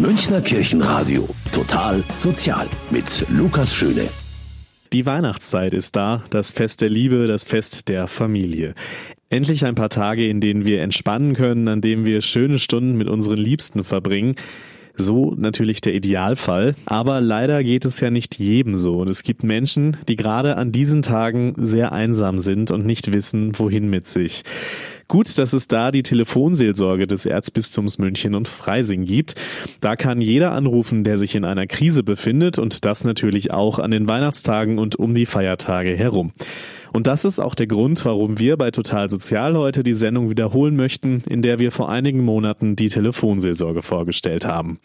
Münchner Kirchenradio. Total sozial. Mit Lukas Schöne. Die Weihnachtszeit ist da, das Fest der Liebe, das Fest der Familie. Endlich ein paar Tage, in denen wir entspannen können, an denen wir schöne Stunden mit unseren Liebsten verbringen. So natürlich der Idealfall, aber leider geht es ja nicht jedem so und es gibt Menschen, die gerade an diesen Tagen sehr einsam sind und nicht wissen, wohin mit sich. Gut, dass es da die Telefonseelsorge des Erzbistums München und Freising gibt. Da kann jeder anrufen, der sich in einer Krise befindet und das natürlich auch an den Weihnachtstagen und um die Feiertage herum. Und das ist auch der Grund, warum wir bei Total Sozial heute die Sendung wiederholen möchten, in der wir vor einigen Monaten die Telefonseelsorge vorgestellt haben.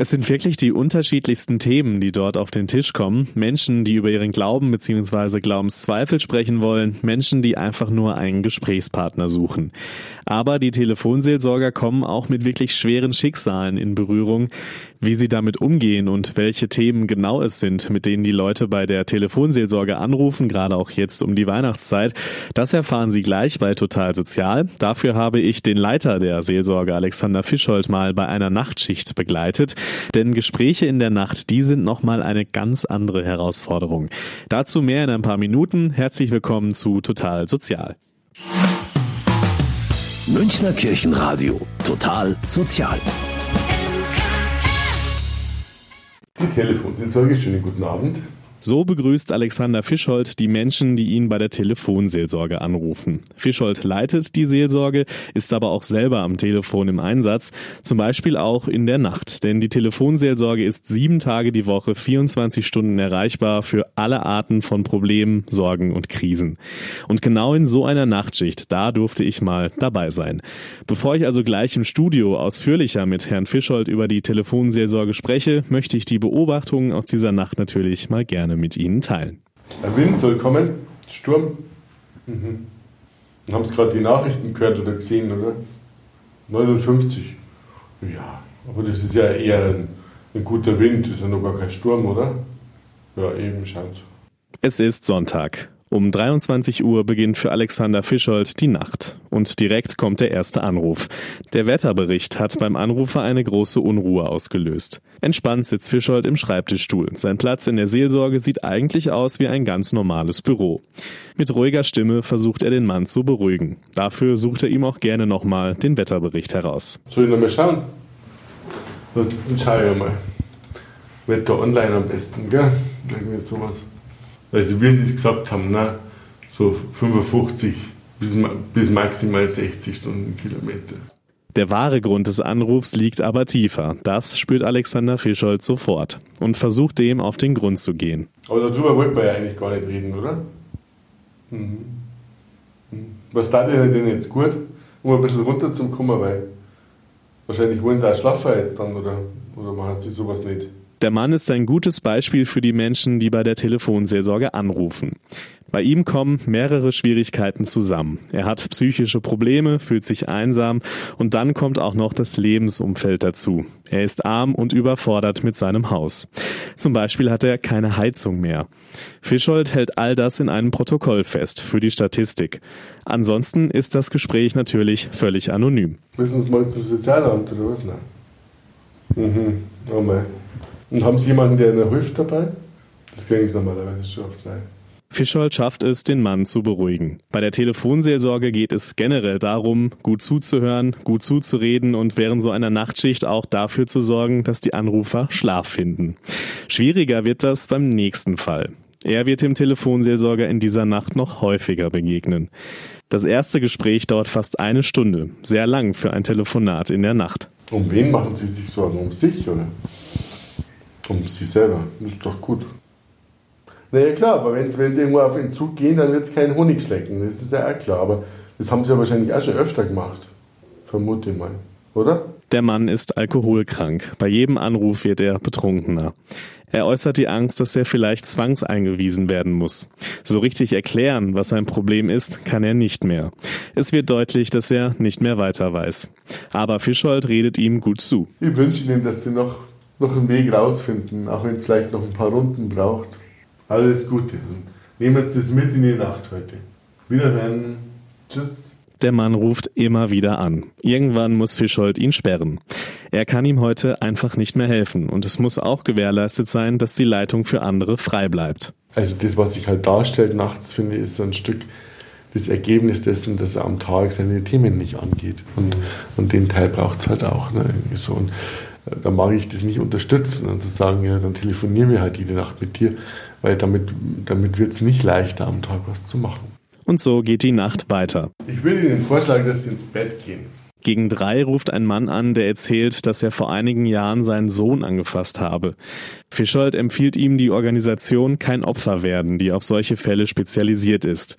Es sind wirklich die unterschiedlichsten Themen, die dort auf den Tisch kommen. Menschen, die über ihren Glauben bzw. Glaubenszweifel sprechen wollen, Menschen, die einfach nur einen Gesprächspartner suchen. Aber die Telefonseelsorger kommen auch mit wirklich schweren Schicksalen in Berührung. Wie sie damit umgehen und welche Themen genau es sind, mit denen die Leute bei der Telefonseelsorge anrufen, gerade auch jetzt um die Weihnachtszeit, das erfahren Sie gleich bei Total Sozial. Dafür habe ich den Leiter der Seelsorge Alexander Fischholt mal bei einer Nachtschicht begleitet. Denn Gespräche in der Nacht, die sind nochmal eine ganz andere Herausforderung. Dazu mehr in ein paar Minuten. Herzlich willkommen zu Total Sozial. Münchner Kirchenradio. Total sozial. Die Telefonseelsorge, schönen guten Abend. So begrüßt Alexander Fischholt die Menschen, die ihn bei der Telefonseelsorge anrufen. Fischholt leitet die Seelsorge, ist aber auch selber am Telefon im Einsatz, zum Beispiel auch in der Nacht. Denn die Telefonseelsorge ist sieben Tage die Woche, 24 Stunden erreichbar für alle Arten von Problemen, Sorgen und Krisen. Und genau in so einer Nachtschicht, da durfte ich mal dabei sein. Bevor ich also gleich im Studio ausführlicher mit Herrn Fischholt über die Telefonseelsorge spreche, möchte ich die Beobachtungen aus dieser Nacht natürlich mal gerne gerne mit Ihnen teilen. Der Wind soll kommen, Sturm. Mhm. Haben Sie gerade die Nachrichten gehört oder gesehen, oder? 59. Ja, aber das ist ja eher ein, ein guter Wind, ist ja noch gar kein Sturm, oder? Ja, eben, scheint Es ist Sonntag. Um 23 Uhr beginnt für Alexander Fischold die Nacht. Und direkt kommt der erste Anruf. Der Wetterbericht hat beim Anrufer eine große Unruhe ausgelöst. Entspannt sitzt Fischold im Schreibtischstuhl. Sein Platz in der Seelsorge sieht eigentlich aus wie ein ganz normales Büro. Mit ruhiger Stimme versucht er den Mann zu beruhigen. Dafür sucht er ihm auch gerne nochmal den Wetterbericht heraus. Soll ich nochmal schauen? Dann schaue ich mal. Wetter online am besten, gell? Irgendwie sowas. Also wie Sie es gesagt haben, ne? so 55 bis, bis maximal 60 Stundenkilometer. Der wahre Grund des Anrufs liegt aber tiefer. Das spürt Alexander Fischolz sofort und versucht dem auf den Grund zu gehen. Aber darüber wollten wir ja eigentlich gar nicht reden, oder? Mhm. mhm. Was tat ihr denn jetzt gut, um ein bisschen runterzukommen, weil wahrscheinlich wollen sie auch schlafen jetzt dann, oder, oder machen sie sowas nicht? Der Mann ist ein gutes Beispiel für die Menschen, die bei der Telefonseelsorge anrufen. Bei ihm kommen mehrere Schwierigkeiten zusammen. Er hat psychische Probleme, fühlt sich einsam und dann kommt auch noch das Lebensumfeld dazu. Er ist arm und überfordert mit seinem Haus. Zum Beispiel hat er keine Heizung mehr. Fischold hält all das in einem Protokoll fest für die Statistik. Ansonsten ist das Gespräch natürlich völlig anonym. Müssen Sie mal zum Sozialamt oder was? Nein. Mhm. Oh mein. Und haben Sie jemanden, der Ihnen hilft dabei? Das kriegen Sie normalerweise schon auf zwei. Fischold schafft es, den Mann zu beruhigen. Bei der Telefonseelsorge geht es generell darum, gut zuzuhören, gut zuzureden und während so einer Nachtschicht auch dafür zu sorgen, dass die Anrufer Schlaf finden. Schwieriger wird das beim nächsten Fall. Er wird dem Telefonseelsorger in dieser Nacht noch häufiger begegnen. Das erste Gespräch dauert fast eine Stunde, sehr lang für ein Telefonat in der Nacht. Um wen machen Sie sich Sorgen? Um sich, oder? Um sich selber. Das ist doch gut. Naja, klar, aber wenn sie irgendwo auf den Zug gehen, dann wird es keinen Honig schlecken. Das ist ja auch klar. Aber das haben sie ja wahrscheinlich auch schon öfter gemacht. Vermute ich mal. Oder? Der Mann ist alkoholkrank. Bei jedem Anruf wird er betrunkener. Er äußert die Angst, dass er vielleicht zwangseingewiesen werden muss. So richtig erklären, was sein Problem ist, kann er nicht mehr. Es wird deutlich, dass er nicht mehr weiter weiß. Aber Fischhold redet ihm gut zu. Ich wünsche Ihnen, dass Sie noch noch einen Weg rausfinden, auch wenn es vielleicht noch ein paar Runden braucht. Alles Gute. nehmen Sie das mit in die Nacht heute. Wiederhören. Tschüss. Der Mann ruft immer wieder an. Irgendwann muss Fischhold ihn sperren. Er kann ihm heute einfach nicht mehr helfen und es muss auch gewährleistet sein, dass die Leitung für andere frei bleibt. Also das, was sich halt darstellt nachts, finde ich, ist so ein Stück das Ergebnis dessen, dass er am Tag seine Themen nicht angeht. Und, und den Teil braucht es halt auch. Ne, irgendwie so. Und da mag ich das nicht unterstützen und zu sagen, ja, dann telefonieren wir halt jede Nacht mit dir, weil damit, damit wird es nicht leichter, am Tag was zu machen. Und so geht die Nacht weiter. Ich würde Ihnen vorschlagen, dass Sie ins Bett gehen. Gegen drei ruft ein Mann an, der erzählt, dass er vor einigen Jahren seinen Sohn angefasst habe. Fischold empfiehlt ihm die Organisation Kein Opfer werden, die auf solche Fälle spezialisiert ist.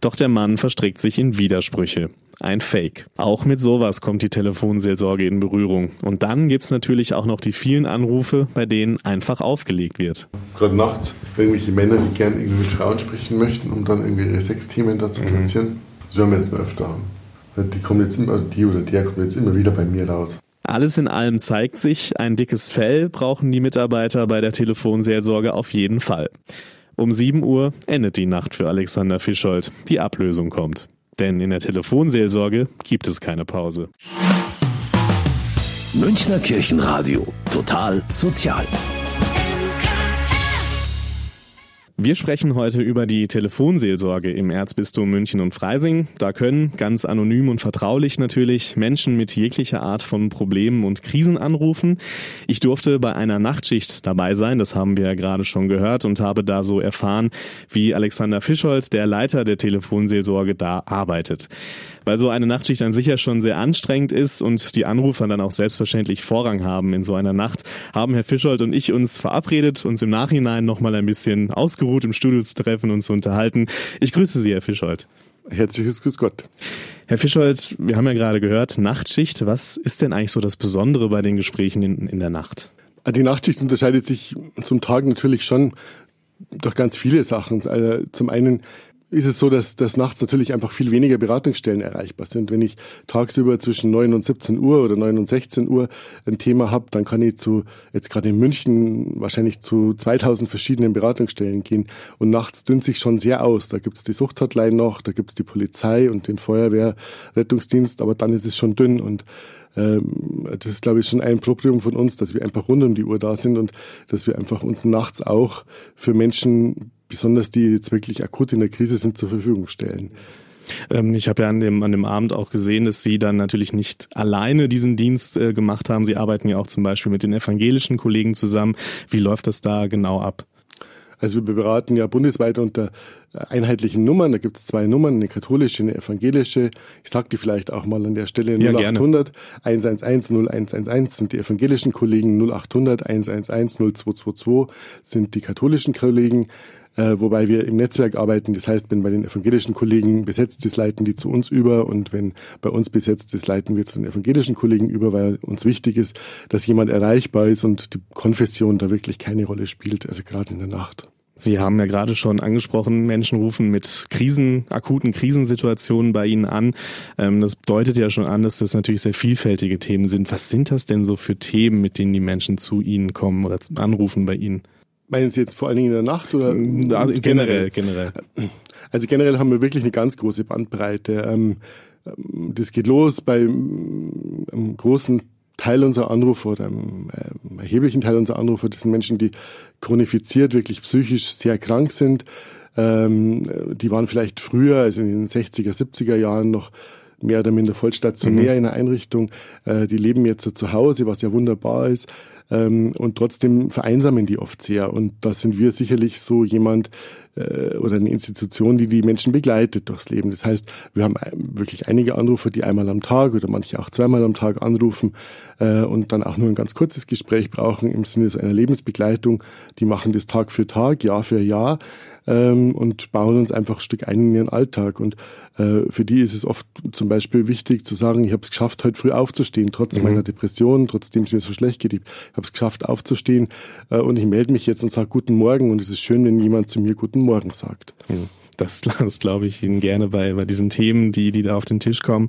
Doch der Mann verstrickt sich in Widersprüche. Ein Fake. Auch mit sowas kommt die Telefonseelsorge in Berührung. Und dann gibt's natürlich auch noch die vielen Anrufe, bei denen einfach aufgelegt wird. Gerade nachts, irgendwelche Männer, die gerne irgendwie mit Frauen sprechen möchten, um dann irgendwie ihre Sexthemen da zu platzieren. Mhm. Das werden wir jetzt mal öfter haben. Die kommen jetzt immer, die oder der kommt jetzt immer wieder bei mir raus. Alles in allem zeigt sich, ein dickes Fell brauchen die Mitarbeiter bei der Telefonseelsorge auf jeden Fall. Um 7 Uhr endet die Nacht für Alexander Fischold. Die Ablösung kommt. Denn in der Telefonseelsorge gibt es keine Pause. Münchner Kirchenradio. Total sozial. Wir sprechen heute über die Telefonseelsorge im Erzbistum München und Freising. Da können ganz anonym und vertraulich natürlich Menschen mit jeglicher Art von Problemen und Krisen anrufen. Ich durfte bei einer Nachtschicht dabei sein, das haben wir ja gerade schon gehört und habe da so erfahren, wie Alexander Fischholz, der Leiter der Telefonseelsorge, da arbeitet weil so eine Nachtschicht dann sicher schon sehr anstrengend ist und die Anrufer dann auch selbstverständlich Vorrang haben in so einer Nacht, haben Herr Fischold und ich uns verabredet, uns im Nachhinein nochmal ein bisschen ausgeruht im Studio zu treffen und zu unterhalten. Ich grüße Sie, Herr Fischold. Herzliches Grüß Gott. Herr Fischold, wir haben ja gerade gehört, Nachtschicht. Was ist denn eigentlich so das Besondere bei den Gesprächen in, in der Nacht? Die Nachtschicht unterscheidet sich zum Tag natürlich schon durch ganz viele Sachen. Also zum einen ist es so, dass, dass nachts natürlich einfach viel weniger Beratungsstellen erreichbar sind. Wenn ich tagsüber zwischen 9 und 17 Uhr oder 9 und 16 Uhr ein Thema habe, dann kann ich zu, jetzt gerade in München, wahrscheinlich zu 2000 verschiedenen Beratungsstellen gehen. Und nachts dünnt sich schon sehr aus. Da gibt's die Suchthotline noch, da gibt's die Polizei und den Feuerwehrrettungsdienst, aber dann ist es schon dünn. Und ähm, das ist, glaube ich, schon ein Problem von uns, dass wir einfach rund um die Uhr da sind und dass wir einfach uns nachts auch für Menschen besonders die jetzt wirklich akut in der Krise sind, zur Verfügung stellen. Ähm, ich habe ja an dem, an dem Abend auch gesehen, dass Sie dann natürlich nicht alleine diesen Dienst äh, gemacht haben. Sie arbeiten ja auch zum Beispiel mit den evangelischen Kollegen zusammen. Wie läuft das da genau ab? Also wir beraten ja bundesweit unter einheitlichen Nummern. Da gibt es zwei Nummern, eine katholische, eine evangelische. Ich sage die vielleicht auch mal an der Stelle 0800 ja, 111 0111 sind die evangelischen Kollegen, 0800 111 0222 sind die katholischen Kollegen äh, wobei wir im Netzwerk arbeiten. Das heißt, wenn bei den evangelischen Kollegen besetzt ist, leiten die zu uns über und wenn bei uns besetzt ist, leiten wir zu den evangelischen Kollegen über, weil uns wichtig ist, dass jemand erreichbar ist und die Konfession da wirklich keine Rolle spielt, also gerade in der Nacht. Sie haben ja gerade schon angesprochen, Menschen rufen mit Krisen, akuten Krisensituationen bei Ihnen an. Ähm, das deutet ja schon an, dass das natürlich sehr vielfältige Themen sind. Was sind das denn so für Themen, mit denen die Menschen zu Ihnen kommen oder anrufen bei Ihnen? Meinen Sie jetzt vor allen Dingen in der Nacht oder also generell? Generell. Also generell haben wir wirklich eine ganz große Bandbreite. Ähm, ähm, das geht los bei ähm, einem großen Teil unserer Anrufer oder einem erheblichen Teil unserer Anrufer. Das sind Menschen, die chronifiziert, wirklich psychisch sehr krank sind. Die waren vielleicht früher, also in den 60er, 70er Jahren noch mehr oder minder vollstationär mhm. in einer Einrichtung. Äh, die leben jetzt zu Hause, was ja wunderbar ist. Ähm, und trotzdem vereinsamen die oft sehr. Und da sind wir sicherlich so jemand äh, oder eine Institution, die die Menschen begleitet durchs Leben. Das heißt, wir haben wirklich einige Anrufer, die einmal am Tag oder manche auch zweimal am Tag anrufen äh, und dann auch nur ein ganz kurzes Gespräch brauchen im Sinne so einer Lebensbegleitung. Die machen das Tag für Tag, Jahr für Jahr ähm, und bauen uns einfach ein Stück ein in ihren Alltag. Und äh, für die ist es oft zum Beispiel wichtig zu sagen, ich habe es geschafft, heute früh aufzustehen, trotz mhm. meiner Depression, trotzdem es mir so schlecht geht. Ich habe es geschafft, aufzustehen äh, und ich melde mich jetzt und sage Guten Morgen und es ist schön, wenn jemand zu mir Guten Morgen sagt. Mhm. Das, das glaube ich Ihnen gerne bei, bei diesen Themen, die, die da auf den Tisch kommen.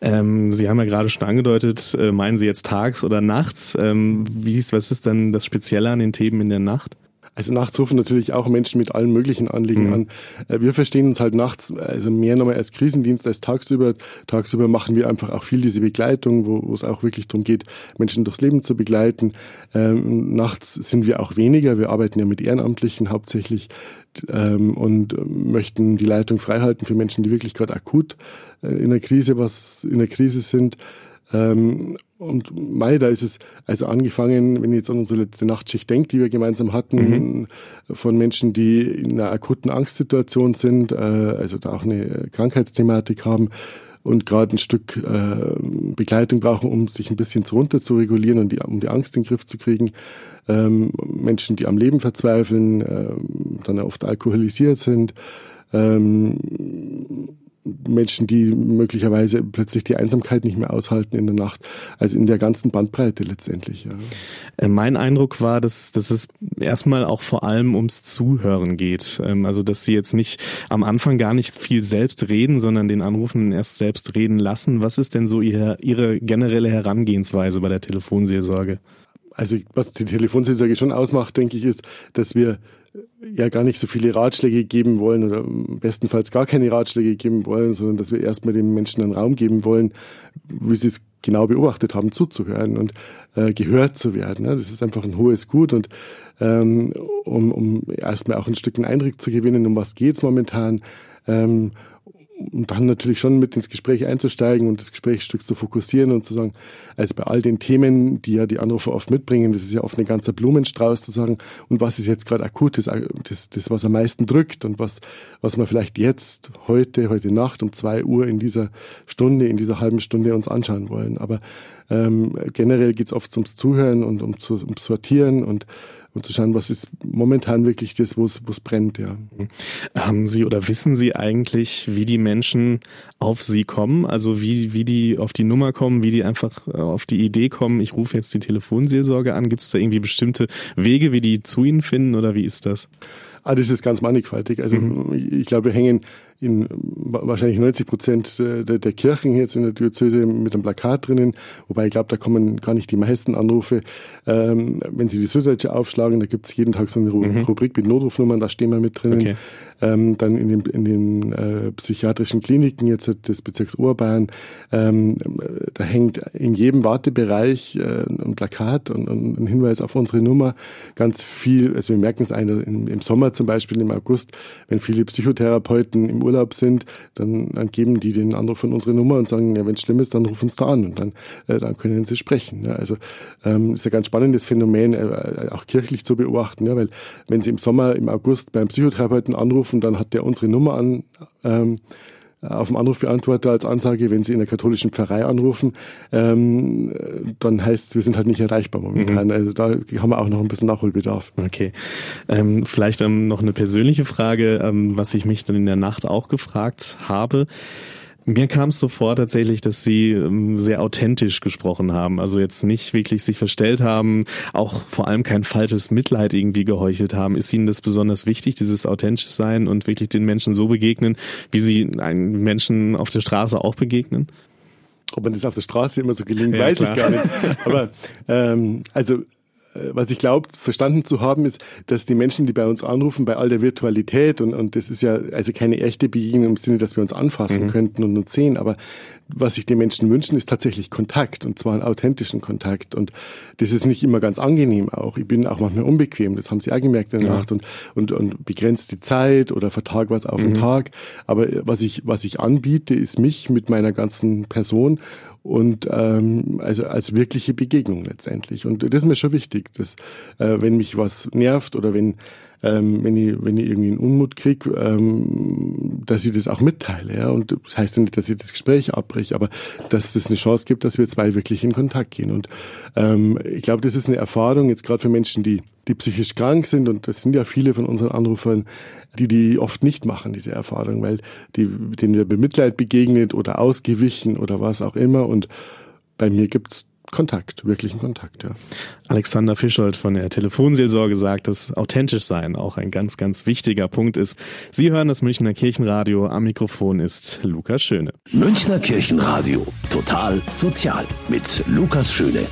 Ähm, Sie haben ja gerade schon angedeutet, äh, meinen Sie jetzt tags oder nachts? Ähm, wie ist, was ist denn das Spezielle an den Themen in der Nacht? Also nachts rufen natürlich auch Menschen mit allen möglichen Anliegen mhm. an. Äh, wir verstehen uns halt nachts also mehr nochmal als Krisendienst als tagsüber. Tagsüber machen wir einfach auch viel diese Begleitung, wo, wo es auch wirklich darum geht, Menschen durchs Leben zu begleiten. Ähm, nachts sind wir auch weniger. Wir arbeiten ja mit Ehrenamtlichen hauptsächlich ähm, und möchten die Leitung freihalten für Menschen, die wirklich gerade akut äh, in der Krise was in der Krise sind. Ähm, und Mai, da ist es also angefangen, wenn ich jetzt an unsere letzte Nachtschicht denke, die wir gemeinsam hatten, mhm. von Menschen, die in einer akuten Angstsituation sind, äh, also da auch eine Krankheitsthematik haben und gerade ein Stück äh, Begleitung brauchen, um sich ein bisschen runter zu regulieren und die, um die Angst in den Griff zu kriegen. Ähm, Menschen, die am Leben verzweifeln, äh, dann oft alkoholisiert sind. Ähm, Menschen, die möglicherweise plötzlich die Einsamkeit nicht mehr aushalten in der Nacht. Also in der ganzen Bandbreite letztendlich. Ja. Äh, mein Eindruck war, dass, dass es erstmal auch vor allem ums Zuhören geht. Ähm, also dass sie jetzt nicht am Anfang gar nicht viel selbst reden, sondern den Anrufenden erst selbst reden lassen. Was ist denn so ihre, ihre generelle Herangehensweise bei der Telefonseelsorge? Also was die Telefonseelsorge schon ausmacht, denke ich, ist, dass wir ja gar nicht so viele Ratschläge geben wollen oder bestenfalls gar keine Ratschläge geben wollen, sondern dass wir erstmal den Menschen einen Raum geben wollen, wie sie es genau beobachtet haben, zuzuhören und äh, gehört zu werden. Ja. Das ist einfach ein hohes Gut und ähm, um, um erstmal auch ein Stück einen Eindruck zu gewinnen, um was geht's momentan. Ähm, und dann natürlich schon mit ins Gespräch einzusteigen und das Gesprächsstück zu fokussieren und zu sagen, also bei all den Themen, die ja die Anrufer oft mitbringen, das ist ja oft ein ganzer Blumenstrauß zu sagen, und was ist jetzt gerade akut, das, das, das, was am meisten drückt und was, was man vielleicht jetzt, heute, heute Nacht um zwei Uhr in dieser Stunde, in dieser halben Stunde uns anschauen wollen. Aber ähm, generell geht's oft ums Zuhören und um ums Sortieren und und zu schauen, was ist momentan wirklich das, wo es brennt, ja. Haben Sie oder wissen Sie eigentlich, wie die Menschen auf Sie kommen? Also wie, wie die auf die Nummer kommen, wie die einfach äh, auf die Idee kommen, ich rufe jetzt die Telefonseelsorge an. Gibt es da irgendwie bestimmte Wege, wie die zu Ihnen finden oder wie ist das? Ah, das ist ganz mannigfaltig. Also mhm. ich glaube, wir hängen in wahrscheinlich 90 Prozent der, der, Kirchen jetzt in der Diözese mit einem Plakat drinnen, wobei ich glaube, da kommen gar nicht die meisten Anrufe. Ähm, wenn Sie die Süddeutsche aufschlagen, da gibt es jeden Tag so eine mhm. Rubrik mit Notrufnummern, da stehen wir mit drinnen. Okay. Ähm, dann in den, in den äh, psychiatrischen Kliniken jetzt des Bezirks Oberbayern, ähm, da hängt in jedem Wartebereich äh, ein Plakat und, und, ein Hinweis auf unsere Nummer. Ganz viel, also wir merken es eine, im Sommer zum Beispiel im August, wenn viele Psychotherapeuten im Urlaub sind, dann, dann geben die den Anruf von unserer Nummer und sagen, ja, wenn es schlimm ist, dann ruf uns da an und dann, äh, dann können sie sprechen. Ja. Also ähm, ist ein ganz spannendes Phänomen, äh, auch kirchlich zu beobachten, ja, weil wenn sie im Sommer, im August beim Psychotherapeuten anrufen, dann hat der unsere Nummer an. Ähm, auf dem Anrufbeantworter als Ansage, wenn Sie in der katholischen Pfarrei anrufen, ähm, dann heißt es, wir sind halt nicht erreichbar momentan. Mhm. Also da haben wir auch noch ein bisschen Nachholbedarf. Okay. Ähm, vielleicht ähm, noch eine persönliche Frage, ähm, was ich mich dann in der Nacht auch gefragt habe. Mir kam es so vor tatsächlich, dass sie ähm, sehr authentisch gesprochen haben. Also jetzt nicht wirklich sich verstellt haben, auch vor allem kein falsches Mitleid irgendwie geheuchelt haben. Ist Ihnen das besonders wichtig, dieses authentisch sein und wirklich den Menschen so begegnen, wie Sie einen Menschen auf der Straße auch begegnen? Ob man das auf der Straße immer so gelingt, ja, weiß klar. ich gar nicht. Aber ähm, also was ich glaube, verstanden zu haben, ist, dass die Menschen, die bei uns anrufen, bei all der Virtualität und, und das ist ja also keine echte Begegnung im Sinne, dass wir uns anfassen mhm. könnten und uns sehen, aber was sich die Menschen wünschen, ist tatsächlich Kontakt und zwar einen authentischen Kontakt und das ist nicht immer ganz angenehm auch. Ich bin auch manchmal unbequem, das haben Sie auch gemerkt in der ja. Nacht und, und, und begrenzt die Zeit oder vertag was auf mhm. den Tag, aber was ich, was ich anbiete, ist mich mit meiner ganzen Person und ähm, also als wirkliche Begegnung letztendlich. Und das ist mir schon wichtig, dass äh, wenn mich was nervt oder wenn ähm, wenn ich wenn ich irgendwie einen Unmut kriege, ähm, dass ich das auch mitteile. Ja? Und das heißt ja nicht, dass ich das Gespräch abbreche, aber dass es eine Chance gibt, dass wir zwei wirklich in Kontakt gehen. Und ähm, ich glaube, das ist eine Erfahrung jetzt gerade für Menschen, die die psychisch krank sind und das sind ja viele von unseren Anrufern, die die oft nicht machen, diese Erfahrung, weil die, denen wir Bemitleid begegnet oder ausgewichen oder was auch immer. Und bei mir gibt's Kontakt, wirklichen Kontakt, ja. Alexander Fischold von der Telefonseelsorge sagt, dass authentisch sein auch ein ganz, ganz wichtiger Punkt ist. Sie hören das Münchner Kirchenradio. Am Mikrofon ist Lukas Schöne. Münchner Kirchenradio. Total sozial mit Lukas Schöne.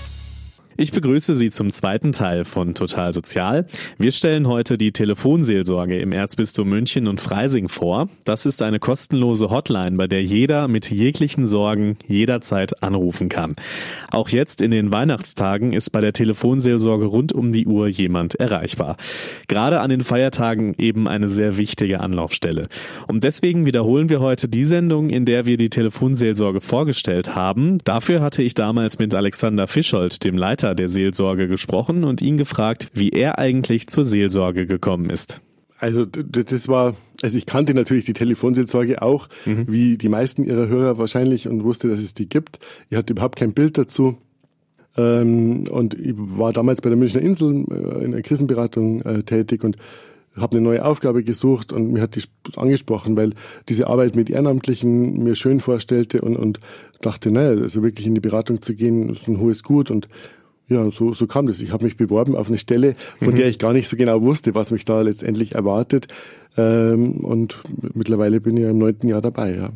Ich begrüße Sie zum zweiten Teil von Total Sozial. Wir stellen heute die Telefonseelsorge im Erzbistum München und Freising vor. Das ist eine kostenlose Hotline, bei der jeder mit jeglichen Sorgen jederzeit anrufen kann. Auch jetzt in den Weihnachtstagen ist bei der Telefonseelsorge rund um die Uhr jemand erreichbar. Gerade an den Feiertagen eben eine sehr wichtige Anlaufstelle. Und deswegen wiederholen wir heute die Sendung, in der wir die Telefonseelsorge vorgestellt haben. Dafür hatte ich damals mit Alexander Fischold, dem Leiter Leiter der Seelsorge gesprochen und ihn gefragt, wie er eigentlich zur Seelsorge gekommen ist. Also das war, also ich kannte natürlich die Telefonseelsorge auch, mhm. wie die meisten ihrer Hörer wahrscheinlich und wusste, dass es die gibt. Ich hatte überhaupt kein Bild dazu. Ähm, und ich war damals bei der Münchner Insel äh, in der Krisenberatung äh, tätig und habe eine neue Aufgabe gesucht und mir hat die angesprochen, weil diese Arbeit mit Ehrenamtlichen mir schön vorstellte und, und dachte, naja, also wirklich in die Beratung zu gehen, ist ein hohes Gut und ja, so, so kam das. Ich habe mich beworben auf eine Stelle, von mhm. der ich gar nicht so genau wusste, was mich da letztendlich erwartet. Ähm, und mittlerweile bin ich ja im neunten Jahr dabei. Ja.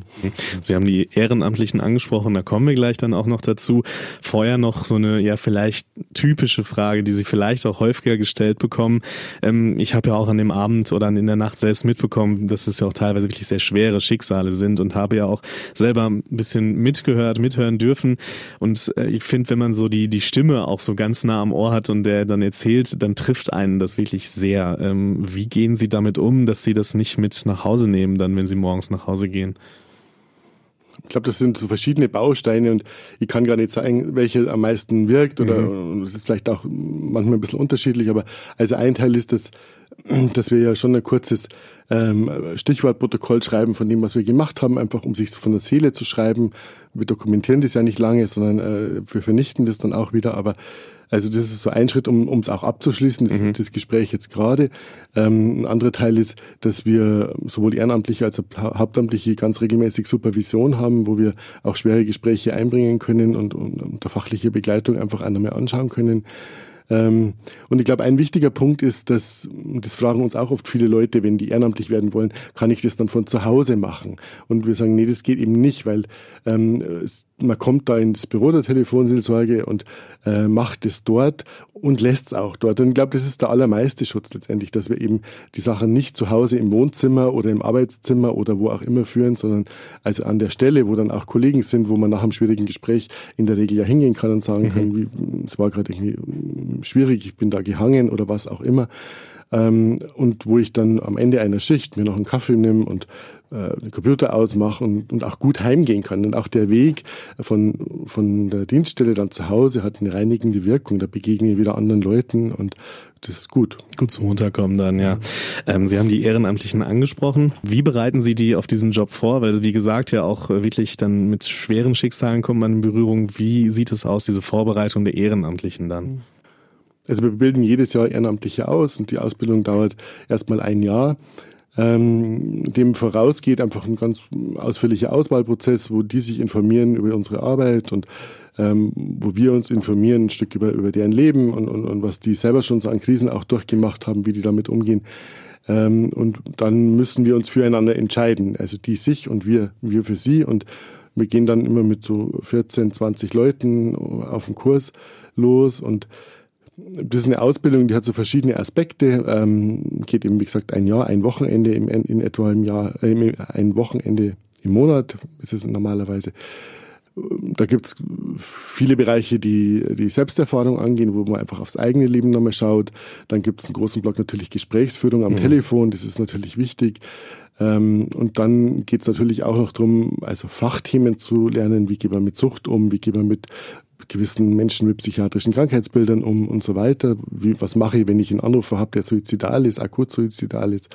Sie haben die Ehrenamtlichen angesprochen, da kommen wir gleich dann auch noch dazu. Vorher noch so eine ja vielleicht typische Frage, die Sie vielleicht auch häufiger gestellt bekommen. Ähm, ich habe ja auch an dem Abend oder in der Nacht selbst mitbekommen, dass es ja auch teilweise wirklich sehr schwere Schicksale sind und habe ja auch selber ein bisschen mitgehört, mithören dürfen. Und äh, ich finde, wenn man so die, die Stimme auch so ganz nah am Ohr hat und der dann erzählt, dann trifft einen das wirklich sehr. Ähm, wie gehen Sie damit um, dass Sie das nicht mit nach Hause nehmen, dann, wenn Sie morgens nach Hause gehen? Ich glaube, das sind so verschiedene Bausteine und ich kann gar nicht sagen, welche am meisten wirkt oder mhm. es ist vielleicht auch manchmal ein bisschen unterschiedlich, aber also ein Teil ist das, dass wir ja schon ein kurzes ähm, Stichwortprotokoll schreiben von dem, was wir gemacht haben, einfach um sich von der Seele zu schreiben. Wir dokumentieren das ja nicht lange, sondern äh, wir vernichten das dann auch wieder, aber also das ist so ein Schritt, um es auch abzuschließen, das, mhm. das Gespräch jetzt gerade. Ähm, ein anderer Teil ist, dass wir sowohl Ehrenamtliche als auch Hauptamtliche ganz regelmäßig Supervision haben, wo wir auch schwere Gespräche einbringen können und, und unter fachliche Begleitung einfach einmal mehr anschauen können. Ähm, und ich glaube, ein wichtiger Punkt ist, dass, das fragen uns auch oft viele Leute, wenn die ehrenamtlich werden wollen, kann ich das dann von zu Hause machen? Und wir sagen, nee, das geht eben nicht, weil ähm, man kommt da ins Büro der Telefonseelsorge und äh, macht es dort und lässt es auch dort. Und ich glaube, das ist der allermeiste Schutz letztendlich, dass wir eben die Sachen nicht zu Hause im Wohnzimmer oder im Arbeitszimmer oder wo auch immer führen, sondern also an der Stelle, wo dann auch Kollegen sind, wo man nach einem schwierigen Gespräch in der Regel ja hingehen kann und sagen mhm. kann, es war gerade irgendwie schwierig, ich bin da gehangen oder was auch immer. Ähm, und wo ich dann am Ende einer Schicht mir noch einen Kaffee nehme und den Computer ausmache und, und auch gut heimgehen kann. Und auch der Weg von, von der Dienststelle dann zu Hause hat eine reinigende Wirkung. Da begegne ich wieder anderen Leuten und das ist gut. Gut zum Runterkommen dann, ja. Ähm, Sie haben die Ehrenamtlichen angesprochen. Wie bereiten Sie die auf diesen Job vor? Weil, wie gesagt, ja auch wirklich dann mit schweren Schicksalen kommt man in Berührung. Wie sieht es aus, diese Vorbereitung der Ehrenamtlichen dann? Also wir bilden jedes Jahr Ehrenamtliche aus und die Ausbildung dauert erstmal ein Jahr. Ähm, dem vorausgeht einfach ein ganz ausführlicher Auswahlprozess, wo die sich informieren über unsere Arbeit und ähm, wo wir uns informieren ein Stück über, über deren Leben und, und, und was die selber schon so an Krisen auch durchgemacht haben, wie die damit umgehen. Ähm, und dann müssen wir uns füreinander entscheiden, also die sich und wir, wir für sie. Und wir gehen dann immer mit so 14, 20 Leuten auf den Kurs los und das ist eine Ausbildung, die hat so verschiedene Aspekte. Ähm, geht eben, wie gesagt, ein Jahr, ein Wochenende im, in etwa im Jahr, äh, ein Wochenende im Monat ist es normalerweise. Da gibt's viele Bereiche, die die Selbsterfahrung angehen, wo man einfach aufs eigene Leben nochmal schaut. Dann gibt's einen großen Block natürlich Gesprächsführung am mhm. Telefon, das ist natürlich wichtig. Ähm, und dann geht's natürlich auch noch drum, also Fachthemen zu lernen, wie geht man mit Sucht um, wie geht man mit gewissen Menschen mit psychiatrischen Krankheitsbildern um und so weiter. Wie, was mache ich, wenn ich einen Anrufer habe, der suizidal ist, akut suizidal ist.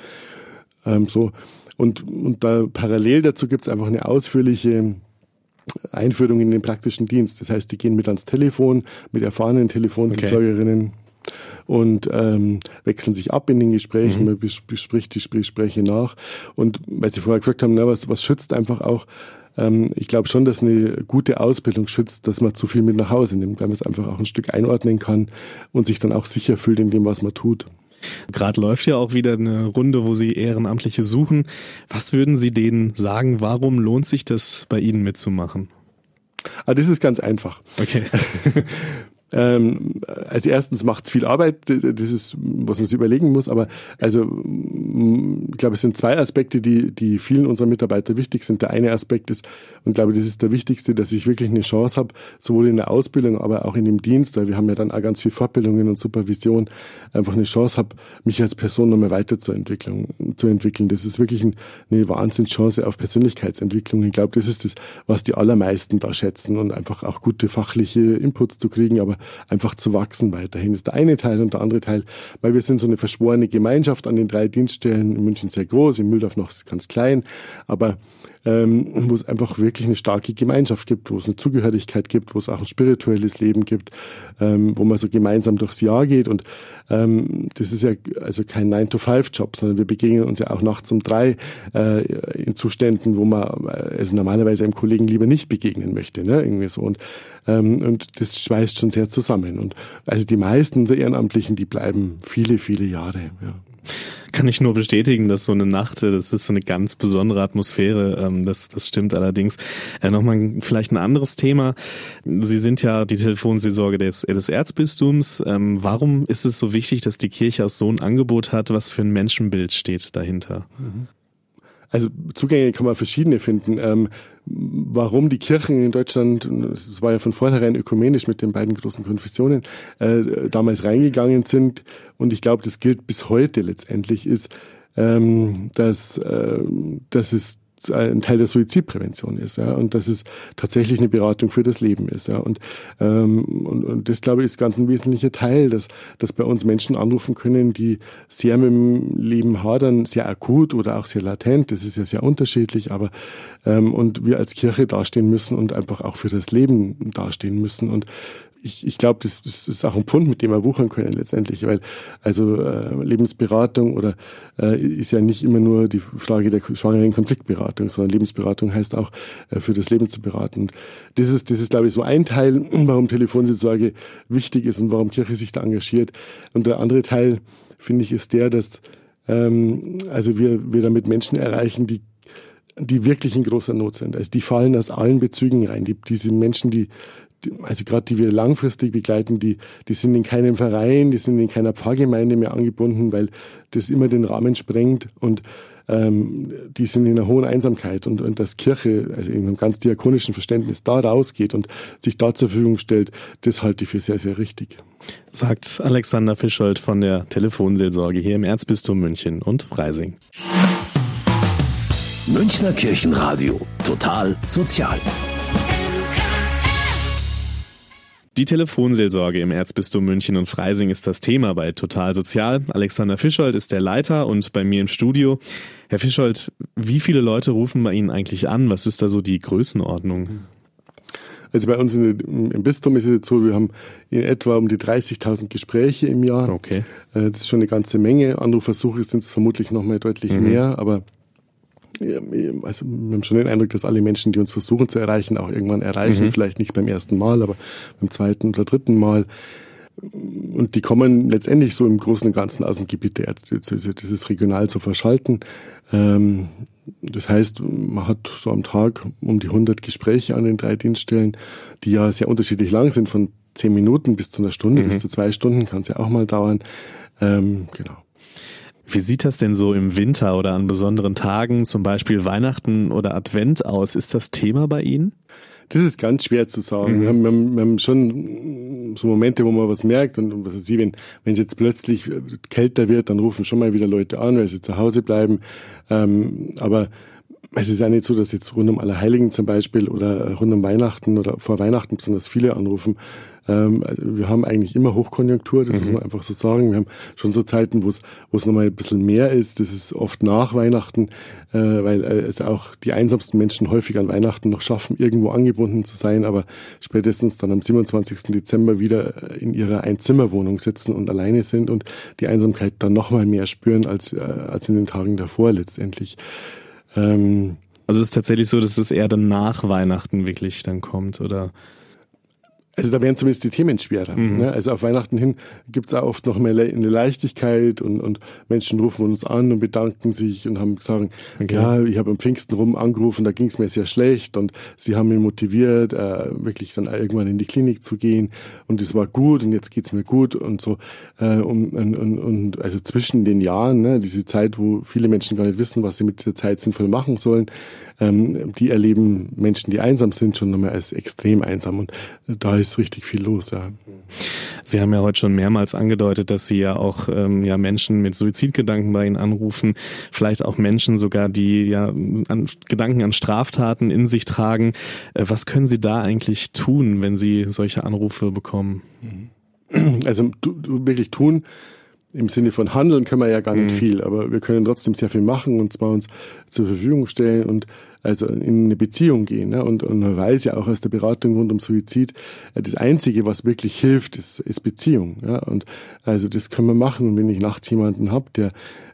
Ähm, so. Und, und da parallel dazu gibt es einfach eine ausführliche Einführung in den praktischen Dienst. Das heißt, die gehen mit ans Telefon, mit erfahrenen Telefonseelsorgerinnen. Okay und ähm, wechseln sich ab in den Gesprächen, mhm. man bespricht die Gespräche nach. Und weil Sie vorher gefragt haben, na, was, was schützt einfach auch, ähm, ich glaube schon, dass eine gute Ausbildung schützt, dass man zu viel mit nach Hause nimmt, weil man es einfach auch ein Stück einordnen kann und sich dann auch sicher fühlt in dem, was man tut. Gerade läuft ja auch wieder eine Runde, wo Sie Ehrenamtliche suchen. Was würden Sie denen sagen? Warum lohnt sich das bei Ihnen mitzumachen? Ah, das ist ganz einfach. Okay. ähm, also erstens macht es viel Arbeit, das ist, was man sich überlegen muss, aber also ich glaube, es sind zwei Aspekte, die, die vielen unserer Mitarbeiter wichtig sind. Der eine Aspekt ist, und ich glaube, das ist der wichtigste, dass ich wirklich eine Chance habe, sowohl in der Ausbildung, aber auch in dem Dienst, weil wir haben ja dann auch ganz viel Fortbildungen und Supervision, einfach eine Chance habe, mich als Person nochmal weiterzuentwickeln. Zu entwickeln. Das ist wirklich eine Wahnsinnschance auf Persönlichkeitsentwicklung. Ich glaube, das ist das, was die allermeisten da schätzen und einfach auch gute fachliche Inputs zu kriegen, aber einfach zu wachsen weiterhin. Ist der eine Teil und der andere Teil, weil wir sind so eine verschworene Gemeinschaft an den drei Dienststellen, in München sehr groß, in Mühldorf noch ganz klein, aber ähm, wo es einfach wirklich eine starke Gemeinschaft gibt, wo es eine Zugehörigkeit gibt, wo es auch ein spirituelles Leben gibt, ähm, wo man so gemeinsam durchs Jahr geht. Und ähm, das ist ja also kein 9-to-5-Job, sondern wir begegnen uns ja auch nachts um drei äh, in Zuständen, wo man äh, also normalerweise einem Kollegen lieber nicht begegnen möchte. Ne? Irgendwie so. Und, ähm, und das schweißt schon sehr zusammen. Und also die meisten unserer Ehrenamtlichen, die bleiben viele, viele Jahre. Ja kann ich nur bestätigen, dass so eine Nacht, äh, das ist so eine ganz besondere Atmosphäre. Ähm, das, das stimmt allerdings. Äh, Nochmal vielleicht ein anderes Thema. Sie sind ja die Telefonseelsorge des, des Erzbistums. Ähm, warum ist es so wichtig, dass die Kirche auch so ein Angebot hat? Was für ein Menschenbild steht dahinter? Mhm. Also Zugänge kann man verschiedene finden. Ähm, warum die Kirchen in Deutschland, es war ja von vornherein ökumenisch mit den beiden großen Konfessionen, äh, damals reingegangen sind, und ich glaube, das gilt bis heute letztendlich, ist, ähm, dass, äh, dass es ein Teil der Suizidprävention ist, ja, und dass es tatsächlich eine Beratung für das Leben ist, ja, und, ähm, und, und das glaube ich ist ganz ein wesentlicher Teil, dass, dass bei uns Menschen anrufen können, die sehr mit dem Leben hadern, sehr akut oder auch sehr latent, das ist ja sehr unterschiedlich, aber ähm, und wir als Kirche dastehen müssen und einfach auch für das Leben dastehen müssen und ich, ich glaube, das, das ist auch ein Pfund, mit dem wir wuchern können letztendlich, weil also äh, Lebensberatung oder äh, ist ja nicht immer nur die Frage der schwangeren Konfliktberatung, sondern Lebensberatung heißt auch äh, für das Leben zu beraten. Und das ist, das ist, glaube ich, so ein Teil, warum Telefonseelsorge wichtig ist und warum Kirche sich da engagiert. Und der andere Teil, finde ich, ist der, dass ähm, also wir, wir damit Menschen erreichen, die die wirklich in großer Not sind. Also die fallen aus allen Bezügen rein. Die, diese Menschen, die also gerade die wir langfristig begleiten, die, die sind in keinem Verein, die sind in keiner Pfarrgemeinde mehr angebunden, weil das immer den Rahmen sprengt und ähm, die sind in einer hohen Einsamkeit und, und dass Kirche, also in einem ganz diakonischen Verständnis, da rausgeht und sich da zur Verfügung stellt, das halte ich für sehr, sehr richtig. Sagt Alexander Fischold von der Telefonseelsorge hier im Erzbistum München und Freising. Münchner Kirchenradio. Total sozial. Die Telefonseelsorge im Erzbistum München und Freising ist das Thema bei Total Sozial. Alexander Fischold ist der Leiter und bei mir im Studio. Herr Fischold, wie viele Leute rufen bei Ihnen eigentlich an? Was ist da so die Größenordnung? Also bei uns in, im Bistum ist es jetzt so, wir haben in etwa um die 30.000 Gespräche im Jahr. Okay. Äh, das ist schon eine ganze Menge. Anrufversuche sind es vermutlich noch mal deutlich mhm. mehr, aber also wir haben schon den Eindruck, dass alle Menschen, die uns versuchen zu erreichen, auch irgendwann erreichen. Mhm. Vielleicht nicht beim ersten Mal, aber beim zweiten oder dritten Mal. Und die kommen letztendlich so im Großen und Ganzen aus dem Gebiet der Ärzte. Das ist regional zu verschalten. Ähm, das heißt, man hat so am Tag um die 100 Gespräche an den drei Dienststellen, die ja sehr unterschiedlich lang sind, von zehn Minuten bis zu einer Stunde, mhm. bis zu zwei Stunden kann es ja auch mal dauern. Ähm, genau. Wie sieht das denn so im Winter oder an besonderen Tagen, zum Beispiel Weihnachten oder Advent aus? Ist das Thema bei Ihnen? Das ist ganz schwer zu sagen. Mhm. Wir, haben, wir, haben, wir, haben, schon so Momente, wo man was merkt und was weiß ich, wenn wenn es jetzt plötzlich kälter wird, dann rufen schon mal wieder Leute an, weil sie zu Hause bleiben. Ähm, aber es ist ja nicht so, dass jetzt rund um Allerheiligen zum Beispiel oder rund um Weihnachten oder vor Weihnachten besonders viele anrufen. Ähm, also wir haben eigentlich immer Hochkonjunktur, das mhm. muss man einfach so sagen. Wir haben schon so Zeiten, wo es wo es nochmal ein bisschen mehr ist. Das ist oft nach Weihnachten, äh, weil äh, es auch die einsamsten Menschen häufig an Weihnachten noch schaffen, irgendwo angebunden zu sein, aber spätestens dann am 27. Dezember wieder in ihrer Einzimmerwohnung sitzen und alleine sind und die Einsamkeit dann nochmal mehr spüren als, äh, als in den Tagen davor letztendlich. Ähm, also es ist tatsächlich so, dass es eher dann nach Weihnachten wirklich dann kommt, oder? Also da werden zumindest die Themen schwerer. Mhm. Ne? Also auf Weihnachten hin gibt es auch oft noch mehr eine Leichtigkeit und, und Menschen rufen uns an und bedanken sich und haben gesagt, okay. ja, ich habe am Pfingsten rum angerufen, da ging es mir sehr schlecht und sie haben mich motiviert, äh, wirklich dann irgendwann in die Klinik zu gehen und es war gut und jetzt geht's mir gut und so. Äh, und, und, und also zwischen den Jahren, ne, diese Zeit, wo viele Menschen gar nicht wissen, was sie mit dieser Zeit sinnvoll machen sollen, ähm, die erleben Menschen, die einsam sind, schon nochmal als extrem einsam. Und da ist richtig viel los. Ja. Sie haben ja heute schon mehrmals angedeutet, dass Sie ja auch ähm, ja Menschen mit Suizidgedanken bei Ihnen anrufen, vielleicht auch Menschen sogar, die ja an, Gedanken an Straftaten in sich tragen. Äh, was können Sie da eigentlich tun, wenn Sie solche Anrufe bekommen? Also wirklich tun im Sinne von Handeln können wir ja gar nicht mhm. viel, aber wir können trotzdem sehr viel machen und zwar uns zur Verfügung stellen und also in eine Beziehung gehen. Ne? Und, und man weiß ja auch aus der Beratung rund um Suizid, äh, das Einzige, was wirklich hilft, ist, ist Beziehung. Ja? Und also das können wir machen. Und wenn ich nachts jemanden hab, der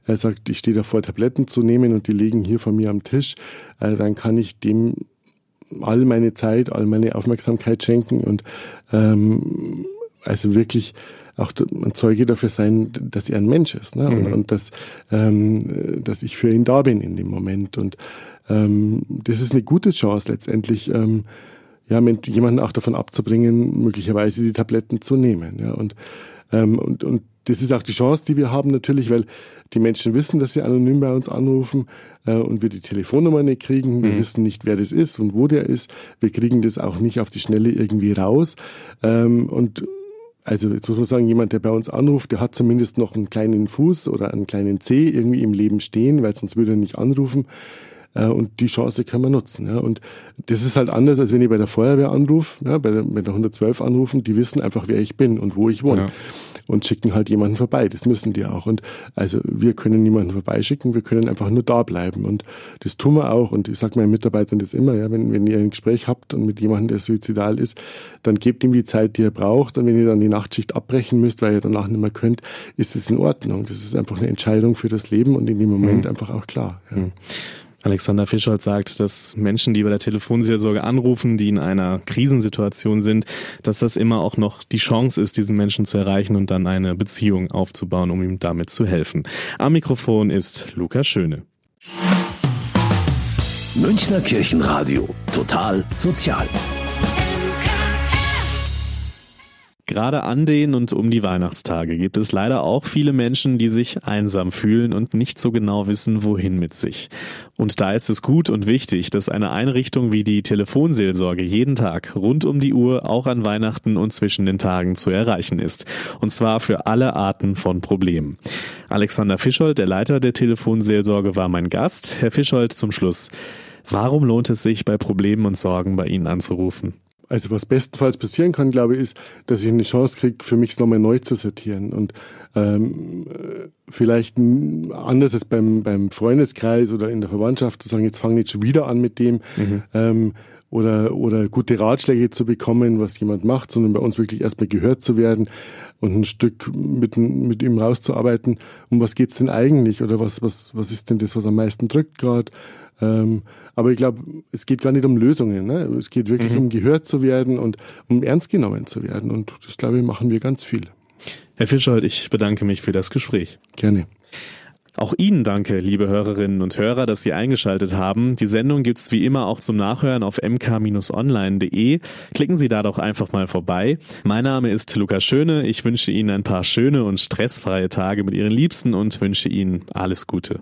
er sagt, ich stehe davor, Tabletten zu nehmen und die liegen hier vor mir am Tisch, äh, dann kann ich dem all meine Zeit, all meine Aufmerksamkeit schenken und ähm, also wirklich auch ein Zeuge dafür sein, dass er ein Mensch ist ne? Mhm. und, und dass, ähm, dass ich für ihn da bin in dem Moment. Und ähm, das ist eine gute Chance letztendlich, ähm, ja, jemanden auch davon abzubringen, möglicherweise die Tabletten zu nehmen. Ja? Und, ähm, und, und das ist auch die Chance, die wir haben natürlich, weil die Menschen wissen, dass sie anonym bei uns anrufen äh, und wir die Telefonnummer nicht kriegen. Wir mhm. wissen nicht, wer das ist und wo der ist. Wir kriegen das auch nicht auf die Schnelle irgendwie raus. Ähm, und also jetzt muss man sagen, jemand, der bei uns anruft, der hat zumindest noch einen kleinen Fuß oder einen kleinen Zeh irgendwie im Leben stehen, weil sonst würde er nicht anrufen. Äh, und die Chance kann man nutzen. Ja. Und das ist halt anders, als wenn ich bei der Feuerwehr anrufe, ja, bei der, der 112 anrufen, die wissen einfach, wer ich bin und wo ich wohne. Ja. Und schicken halt jemanden vorbei. Das müssen die auch. Und also wir können niemanden vorbeischicken, wir können einfach nur da bleiben. Und das tun wir auch. Und ich sage meinen Mitarbeitern das immer, ja, wenn, wenn ihr ein Gespräch habt und mit jemandem, der suizidal ist, dann gebt ihm die Zeit, die er braucht. Und wenn ihr dann die Nachtschicht abbrechen müsst, weil ihr danach nicht mehr könnt, ist es in Ordnung. Das ist einfach eine Entscheidung für das Leben und in dem Moment mhm. einfach auch klar. Ja. Mhm. Alexander Fischholz sagt, dass Menschen, die bei der Telefonseelsorge anrufen, die in einer Krisensituation sind, dass das immer auch noch die Chance ist, diesen Menschen zu erreichen und dann eine Beziehung aufzubauen, um ihm damit zu helfen. Am Mikrofon ist Luca Schöne. Münchner Kirchenradio. Total sozial. Gerade an den und um die Weihnachtstage gibt es leider auch viele Menschen, die sich einsam fühlen und nicht so genau wissen, wohin mit sich. Und da ist es gut und wichtig, dass eine Einrichtung wie die Telefonseelsorge jeden Tag rund um die Uhr auch an Weihnachten und zwischen den Tagen zu erreichen ist. Und zwar für alle Arten von Problemen. Alexander Fischold, der Leiter der Telefonseelsorge, war mein Gast. Herr Fischold, zum Schluss. Warum lohnt es sich, bei Problemen und Sorgen bei Ihnen anzurufen? Also was bestenfalls passieren kann, glaube ich, ist, dass ich eine Chance kriege, für mich nochmal neu zu sortieren. Und ähm, vielleicht anders als beim, beim Freundeskreis oder in der Verwandtschaft zu sagen, jetzt fange ich schon wieder an mit dem. Mhm. Ähm, oder, oder gute Ratschläge zu bekommen, was jemand macht, sondern bei uns wirklich erstmal gehört zu werden und ein Stück mit, mit ihm rauszuarbeiten, um was geht's denn eigentlich oder was, was, was ist denn das, was am meisten drückt gerade. Ähm, aber ich glaube, es geht gar nicht um Lösungen. Ne? Es geht wirklich mhm. um gehört zu werden und um ernst genommen zu werden. Und das, glaube ich, machen wir ganz viel. Herr Fischold, ich bedanke mich für das Gespräch. Gerne. Auch Ihnen danke, liebe Hörerinnen und Hörer, dass Sie eingeschaltet haben. Die Sendung gibt's wie immer auch zum Nachhören auf mk-online.de. Klicken Sie da doch einfach mal vorbei. Mein Name ist Lukas Schöne. Ich wünsche Ihnen ein paar schöne und stressfreie Tage mit Ihren Liebsten und wünsche Ihnen alles Gute.